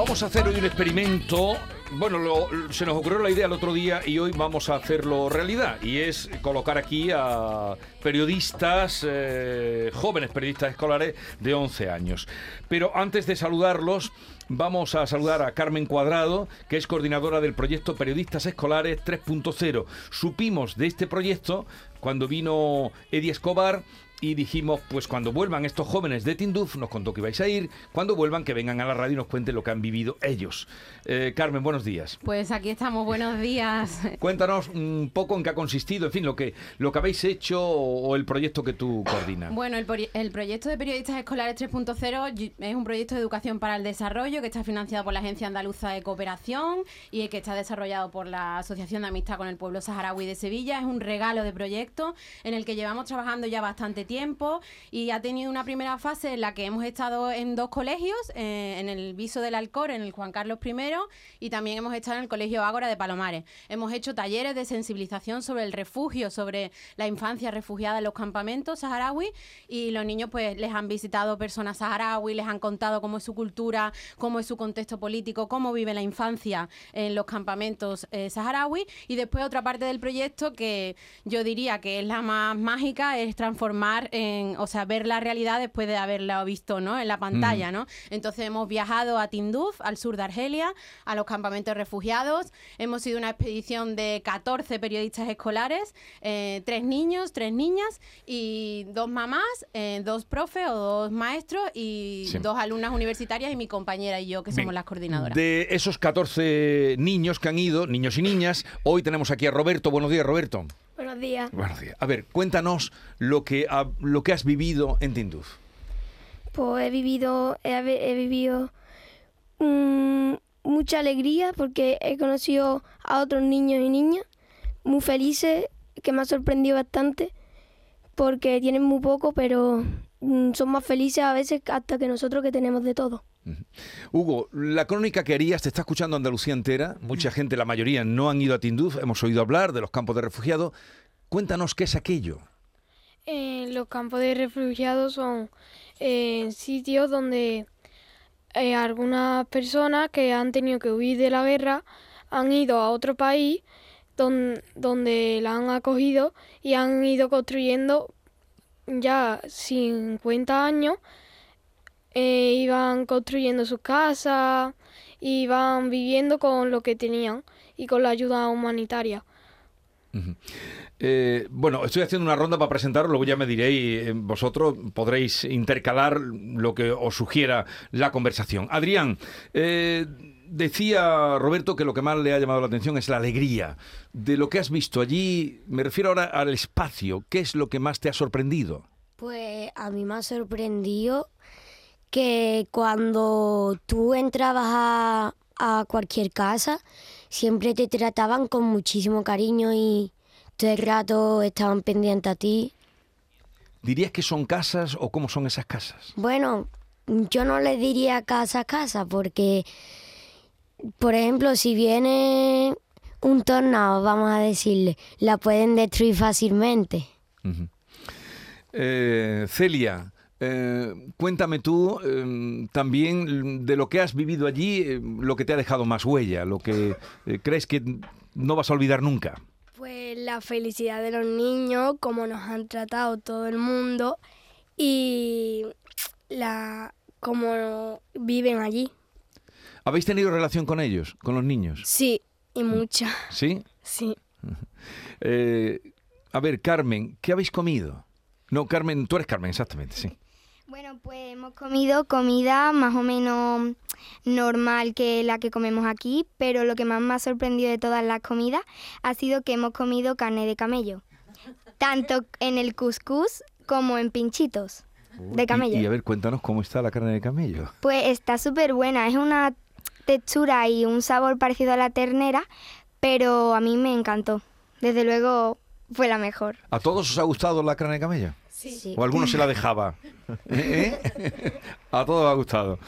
Vamos a hacer hoy un experimento. Bueno, se nos ocurrió la idea el otro día y hoy vamos a hacerlo realidad. Y es colocar aquí a periodistas, eh, jóvenes periodistas escolares de 11 años. Pero antes de saludarlos, vamos a saludar a Carmen Cuadrado, que es coordinadora del proyecto Periodistas Escolares 3.0. Supimos de este proyecto cuando vino Eddie Escobar y dijimos, pues cuando vuelvan estos jóvenes de Tinduf, nos contó que vais a ir, cuando vuelvan que vengan a la radio y nos cuenten lo que han vivido ellos. Eh, Carmen, buenos días. Pues aquí estamos, buenos días. Cuéntanos un poco en qué ha consistido, en fin, lo que, lo que habéis hecho o, o el proyecto que tú coordinas. Bueno, el, el proyecto de Periodistas Escolares 3.0 y- es un proyecto de educación para el desarrollo que está financiado por la Agencia Andaluza de Cooperación y que está desarrollado por la Asociación de Amistad con el Pueblo Saharaui de Sevilla. Es un regalo de proyecto en el que llevamos trabajando ya bastante tiempo y ha tenido una primera fase en la que hemos estado en dos colegios, eh, en el Viso del Alcor, en el Juan Carlos I y también hemos estado en el Colegio Ágora de Palomares. Hemos hecho talleres de sensibilización sobre el refugio, sobre la infancia refugiada en los campamentos saharaui y los niños pues les han visitado personas saharaui, les han contado cómo es su cultura, cómo es su contexto político, cómo vive la infancia en los campamentos eh, saharaui y después otra parte del proyecto que yo diría que es la más mágica es transformar en, o sea, ver la realidad después de haberla visto, ¿no? En la pantalla, ¿no? Entonces hemos viajado a Tinduf, al sur de Argelia, a los campamentos refugiados. Hemos sido una expedición de 14 periodistas escolares, eh, tres niños, tres niñas y dos mamás, eh, dos profes o dos maestros y Sí. dos alumnas universitarias y mi compañera y yo, que somos las coordinadoras. De esos 14 niños que han ido, niños y niñas, hoy tenemos aquí a Roberto. Buenos días, Roberto. Buenos días. Buenos días. A ver, cuéntanos lo que, ha- lo que has vivido en Tinduf. Pues he vivido, he, he vivido mm, mucha alegría porque he conocido a otros niños y niñas muy felices, que me ha sorprendido bastante porque tienen muy poco, pero mm, son más felices a veces hasta que nosotros que tenemos de todo. Hugo, la crónica que harías te está escuchando Andalucía entera. Mucha gente, la mayoría, no han ido a Tinduf. Hemos oído hablar de los campos de refugiados. Cuéntanos qué es aquello. Eh, los campos de refugiados son eh, sitios donde eh, algunas personas que han tenido que huir de la guerra han ido a otro país don- donde la han acogido y han ido construyendo ya 50 años. iban construyendo sus casas, iban viviendo con lo que tenían y con la ayuda humanitaria. Eh, bueno, estoy haciendo una ronda para presentaros, luego ya me diréis, eh, vosotros podréis intercalar lo que os sugiera la conversación. Adrián, eh, decía Roberto que lo que más le ha llamado la atención es la alegría. De lo que has visto allí, me refiero ahora al espacio, ¿qué es lo que más te ha sorprendido? Pues a mí me ha sorprendido que cuando tú entrabas a cualquier casa, siempre te trataban con muchísimo cariño y todo el rato estaban pendientes a ti. ¿Dirías que son casas o cómo son esas casas? Bueno, yo no le diría casa a casa porque, por ejemplo, si viene un tornado, vamos a decirle, la pueden destruir fácilmente. Eh, Celia, eh, cuéntame tú eh, también de lo que has vivido allí, eh, lo que te ha dejado más huella, lo que eh, crees que no vas a olvidar nunca. Pues la felicidad de los niños, cómo nos han tratado todo el mundo y la cómo viven allí. ¿Habéis tenido relación con ellos, con los niños? Sí, y mucha. ¿Sí? Sí. Eh, a ver, Carmen, ¿qué habéis comido? No, Carmen, tú eres Carmen, exactamente, sí. Bueno, pues hemos comido comida más o menos normal que la que comemos aquí, pero lo que más me ha sorprendido de todas las comidas ha sido que hemos comido carne de camello, tanto en el couscous como en pinchitos de Y- camello. Y, a ver, cuéntanos cómo está la carne de camello. Pues está súper buena, es una textura y un sabor parecido a la ternera, pero a mí me encantó. Desde luego fue la mejor. ¿A todos os ha gustado la carne de camello? Sí. ¿O alguno se la dejaba? ¿Eh? A todos os ha gustado.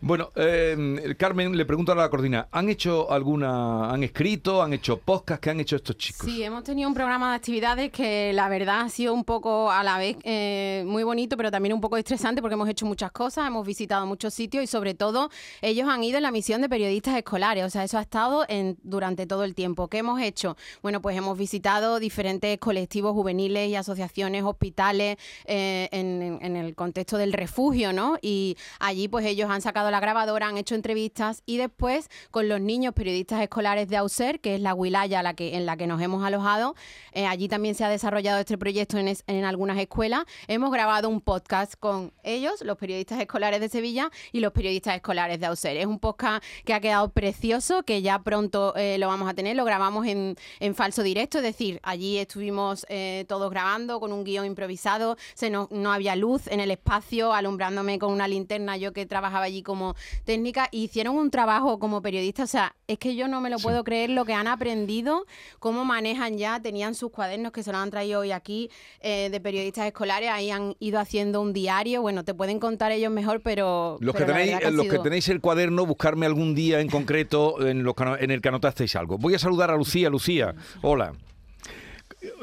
Bueno, eh, Carmen, le pregunto a la coordina, ¿han hecho alguna, han escrito, han hecho podcast? ¿Qué han hecho estos chicos? Sí, hemos tenido un programa de actividades que la verdad ha sido un poco a la vez eh, muy bonito, pero también un poco estresante porque hemos hecho muchas cosas, hemos visitado muchos sitios y sobre todo ellos han ido en la misión de periodistas escolares, o sea, eso ha estado en, durante todo el tiempo. ¿Qué hemos hecho? Bueno, pues hemos visitado diferentes colectivos juveniles y asociaciones, hospitales, eh, en, el contexto del refugio, ¿no? Y allí pues ellos han sacado la grabadora, han hecho entrevistas y después con los niños periodistas escolares de Auser, que es la wilaya la que, en la que nos hemos alojado, eh, allí también se ha desarrollado este proyecto en, en algunas escuelas. Hemos grabado un podcast con ellos, los periodistas escolares de Sevilla y los periodistas escolares de Auser. Es un podcast que ha quedado precioso, que ya pronto eh, lo vamos a tener, lo grabamos en, en falso directo, es decir, allí estuvimos todos grabando con un guion improvisado, se nos- no había luz en el espacio, alumbrándome con una linterna, yo que trabajaba allí como técnica, y hicieron un trabajo como periodista, o sea, es que yo no me lo puedo creer lo que han aprendido, cómo manejan ya, tenían sus cuadernos que se los han traído hoy aquí eh, de periodistas escolares, ahí han ido haciendo un diario, bueno, te pueden contar ellos mejor, pero... Los, que pero tenéis, que ha los que tenéis el cuaderno, buscarme algún día en concreto en, los en el que anotasteis algo. Voy a saludar a Lucía. Lucía, hola.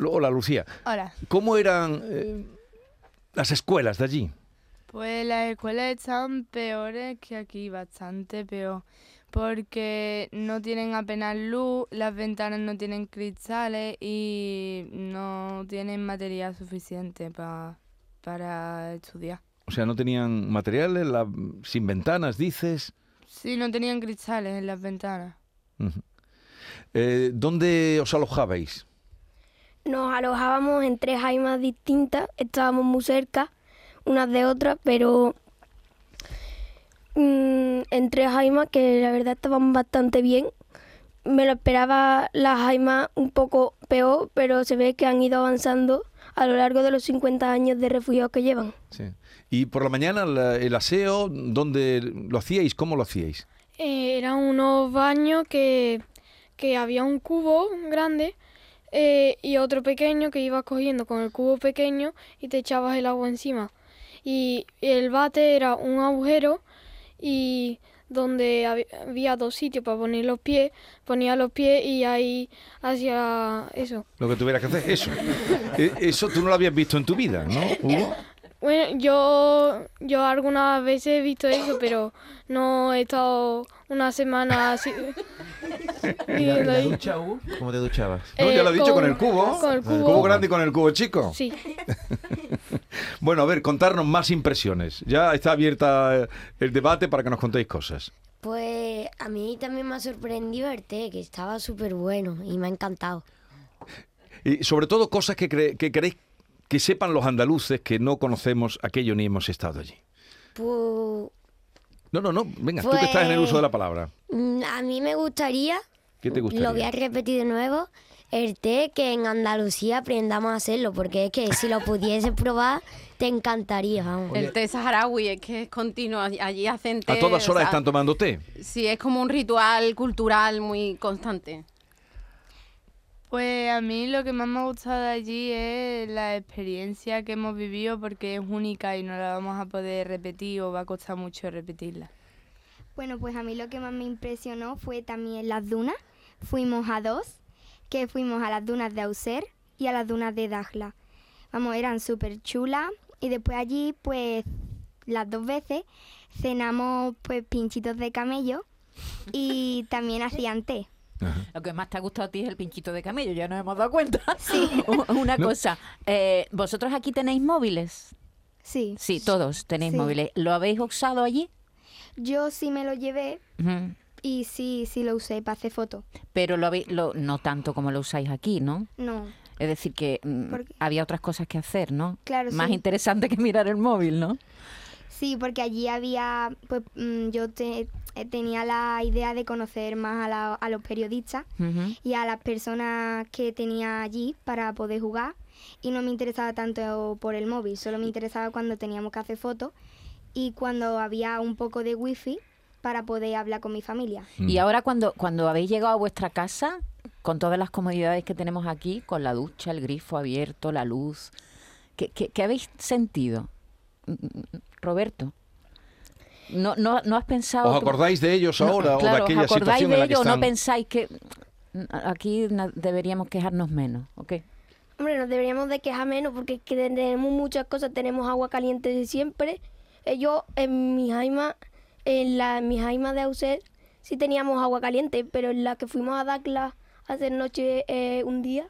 Hola, Lucía. Hola. ¿Cómo eran eh, las escuelas de allí? Pues las escuelas están peores que aquí, bastante peor. Porque no tienen apenas luz, las ventanas no tienen cristales y no tienen material suficiente pa- para estudiar. O sea, no tenían materiales, la- sin ventanas, dices. Sí, no tenían cristales en las ventanas. Eh, ¿Dónde os alojabais? Nos alojábamos en tres jaimas distintas, estábamos muy cerca unas de otras, pero mm, en tres jaimas que la verdad estaban bastante bien. Me lo esperaba las jaimas un poco peor, pero se ve que han ido avanzando a lo largo de los 50 años de refugiados que llevan. Sí. Y por la mañana la- el aseo, ¿dónde lo hacíais? ¿Cómo lo hacíais? Eh, eran unos baños que, que había un cubo grande eh, y otro pequeño que ibas cogiendo con el cubo pequeño y te echabas el agua encima. Y el bate era un agujero y donde hab- había dos sitios para poner los pies, ponía los pies y ahí hacía eso. Lo que tuvieras que hacer, eso. Eh, Eso tú no lo habías visto en tu vida, ¿no? Bueno, yo, yo algunas veces he visto eso, pero no he estado una semana así. Hugo? ¿Cómo te duchabas? No, ya lo ha Eh, dicho con, con- el cubo. con el cubo. cubo grande y con el cubo chico. Sí. Bueno, a ver, contarnos más impresiones. Ya está abierta el debate para que nos contéis cosas. Pues a mí también me ha sorprendido el té, que estaba súper bueno y me ha encantado. Y sobre todo cosas que, cre- que queréis que sepan los andaluces que no conocemos aquello ni hemos estado allí. Pues No, no, no. Venga, tú que estás en el uso de la palabra. mm, a mí me gustaría, ¿Qué te gustaría? lo voy a repetir de nuevo, el té que en Andalucía aprendamos a hacerlo, porque es que si lo pudiese probar, te encantaría, vamos. El té saharaui es que es continuo, allí hacen té... A todas o horas sea, están tomando té. Sí, es como un ritual cultural muy constante. Pues a mí lo que más me ha gustado allí es la experiencia que hemos vivido porque es única y no la vamos a poder repetir o va a costar mucho repetirla. Bueno, pues a mí lo que más me impresionó fue también las dunas. Fuimos a dos, que fuimos a las dunas de Auser y a las dunas de Dajla. Vamos, eran súper chulas y después allí, pues las dos veces, cenamos pues pinchitos de camello y también hacían té. Lo que más te ha gustado a ti es el pinchito de camello, ya nos hemos dado cuenta. Sí. Una No. cosa, eh, ¿vosotros aquí tenéis móviles? Sí. Sí, todos tenéis Sí. móviles. ¿Lo habéis usado allí? Yo sí me lo llevé y sí, sí lo usé para hacer fotos. Pero lo habéis, lo, no tanto como lo usáis aquí, ¿no? No, Es decir, que mm, había otras cosas que hacer, ¿no? Claro, Más sí. interesante que mirar el móvil, ¿no? Sí, porque allí había, pues mm, yo te- eh, tenía la idea de conocer más a, la- a los periodistas y a las personas que tenía allí para poder jugar y no me interesaba tanto por el móvil, solo me interesaba cuando teníamos que hacer fotos y cuando había un poco de wifi para poder hablar con mi familia. Mm. Y ahora cuando, cuando habéis llegado a vuestra casa, con todas las comodidades que tenemos aquí, con la ducha, el grifo abierto, la luz, ¿qué, qué- qué habéis sentido? Roberto, ¿no, no, no has pensado... ¿Os que- acordáis de ellos No, ahora o de claro, aquella ¿os acordáis situación de en la que ello o no están? pensáis que mm, aquí deberíamos quejarnos menos? ¿ok? Hombre, nos deberíamos de quejar menos porque es que tenemos muchas cosas, tenemos agua caliente de siempre. Yo en mi jaima, en la en mi jaima de Auser, sí teníamos agua caliente, pero en la que fuimos a Dacla a hacer noche eh, un día,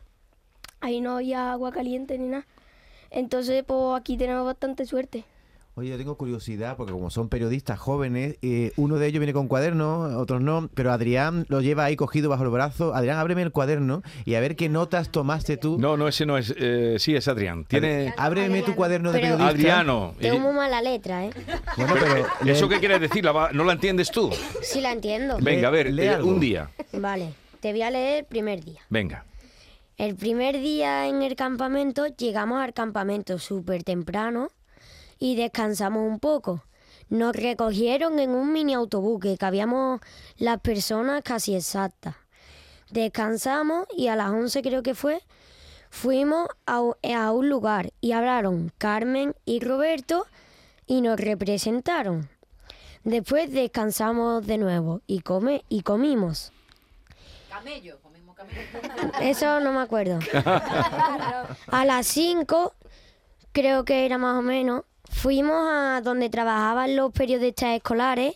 ahí no había agua caliente ni nada. Entonces, pues aquí tenemos bastante suerte. Oye, yo tengo curiosidad porque como son periodistas jóvenes, eh, uno de ellos viene con cuadernos, otros no, pero Adrián lo lleva ahí cogido bajo el brazo. Adrián, ábreme el cuaderno y a ver qué notas tomaste tú. No, no, ese no es. eh, sí, es Adrián. Tiene. Ábreme tu cuaderno de periodista. Adriano. Tengo Eh, muy mala letra, ¿eh? Bueno, pero ¿Eso qué quiere decir? ¿La va- ¿No la entiendes tú? Sí la entiendo. Venga, a ver, lee eh, un día. Vale, te voy a leer el primer día. Venga. El primer día en el campamento llegamos al campamento súper temprano y descansamos un poco. Nos recogieron en un mini autobús que cabíamos las personas casi exactas. Descansamos y a las 11 creo que fue, fuimos a, a un lugar y hablaron Carmen y Roberto y nos representaron. Después descansamos de nuevo y, come, y comimos. Camello, comimos camello. Eso no me acuerdo. A las 5, creo que era más o menos, fuimos a donde trabajaban los periodistas escolares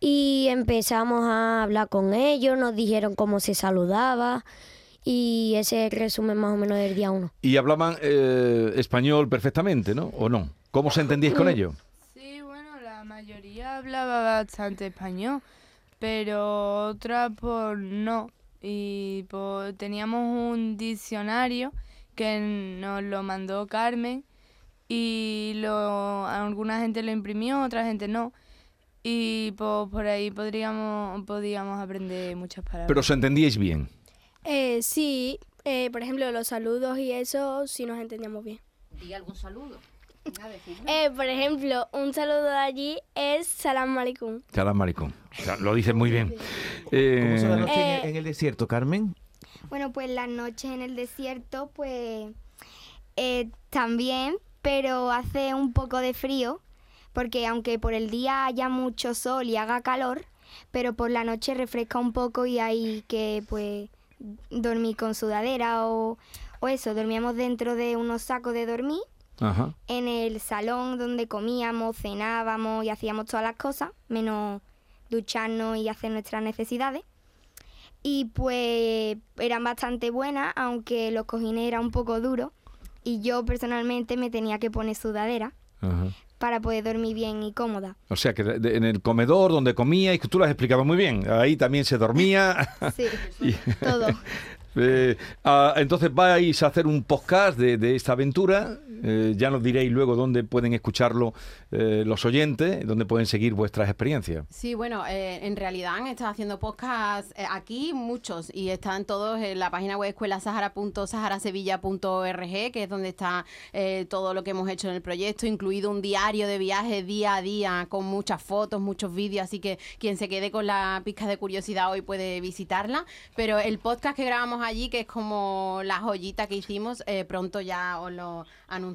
y empezamos a hablar con ellos, nos dijeron cómo se saludaba y ese es el resumen más o menos del día 1. Y hablaban eh, español perfectamente, ¿no? ¿O no? ¿Cómo os entendíais con ellos? Sí, bueno, la mayoría hablaba bastante español, pero otra por no. Y pues teníamos un diccionario que nos lo mandó Carmen y lo, alguna gente lo imprimió, otra gente no. Y pues por ahí podríamos, podíamos aprender muchas palabras. Pero os entendíais bien. Eh, sí, eh, por ejemplo, los saludos y eso sí nos entendíamos bien. Di algún saludo. Eh, por ejemplo, un saludo de allí es Salam Alaikum. Salam. O sea, lo dices muy bien. ¿Cómo son las Eh, noches en, Eh, el, en el desierto, Carmen? Bueno, pues las noches en el desierto, pues eh, también, pero hace un poco de frío, porque aunque por el día haya mucho sol y haga calor, pero por la noche refresca un poco y hay que, pues, dormir con sudadera o, o eso, dormíamos dentro de unos sacos de dormir Ajá. en el salón donde comíamos, cenábamos y hacíamos todas las cosas, menos ducharnos y hacer nuestras necesidades. Y pues eran bastante buenas, aunque los cojines eran un poco duros. Y yo personalmente me tenía que poner sudadera Ajá. para poder dormir bien y cómoda. O sea, que de- en el comedor donde comíais, que tú lo has explicado muy bien. Ahí también se dormía. Sí, Y- todo. Eh, ah, entonces vais a hacer un podcast de, de esta aventura. Eh, ya nos diréis luego dónde pueden escucharlo eh, los oyentes, dónde pueden seguir vuestras experiencias. Sí, bueno, eh, en realidad han estado haciendo podcasts aquí muchos y están todos en la página web escuelasahara.saharasevilla.org, que es donde está todo lo que hemos hecho en el proyecto, incluido un diario de viajes día a día con muchas fotos, muchos vídeos, así que quien se quede con la pizca de curiosidad hoy puede visitarla. Pero el podcast que grabamos allí, que es como la joyita que hicimos, pronto ya os lo anunciaremos.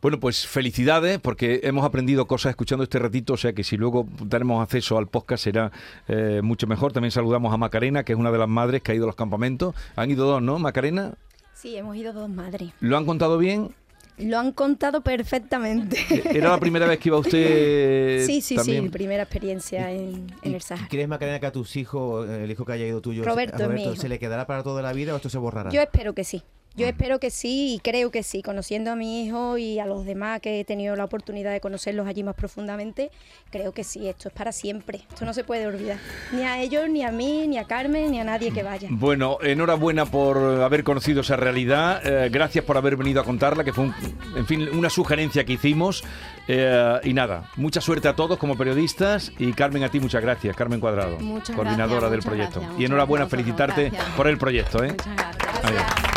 Bueno, pues felicidades porque hemos aprendido cosas escuchando este ratito, o sea que si luego tenemos acceso al podcast será eh, mucho mejor. También saludamos a Macarena, que es una de las madres que ha ido a los campamentos. Han ido dos, ¿no, Macarena? Sí, hemos ido dos madres. ¿Lo han contado bien? Lo han contado perfectamente. ¿Era la primera vez que iba usted sí, sí, también? sí, primera experiencia en, en el Sahara. ¿Crees, Macarena, que a tus hijos, eh, el hijo que haya ido tuyo, Roberto, a hijo. se le quedará para toda la vida o esto se borrará? Yo espero que sí. Yo espero que sí y creo que sí, conociendo a mi hijo y a los demás que he tenido la oportunidad de conocerlos allí más profundamente, creo que sí, esto es para siempre, esto no se puede olvidar, ni a ellos, ni a mí, ni a Carmen, ni a nadie que vaya. Bueno, enhorabuena por haber conocido esa realidad. eh, gracias por haber venido a contarla, que fue, un- en fin, una sugerencia que hicimos. eh, y nada, mucha suerte a todos como periodistas. Y Carmen, a ti muchas gracias, Carmen Cuadrado, Muchas coordinadora gracias, del proyecto. gracias, y enhorabuena, gracias felicitarte por el proyecto. ¿eh? Muchas gracias. Adiós.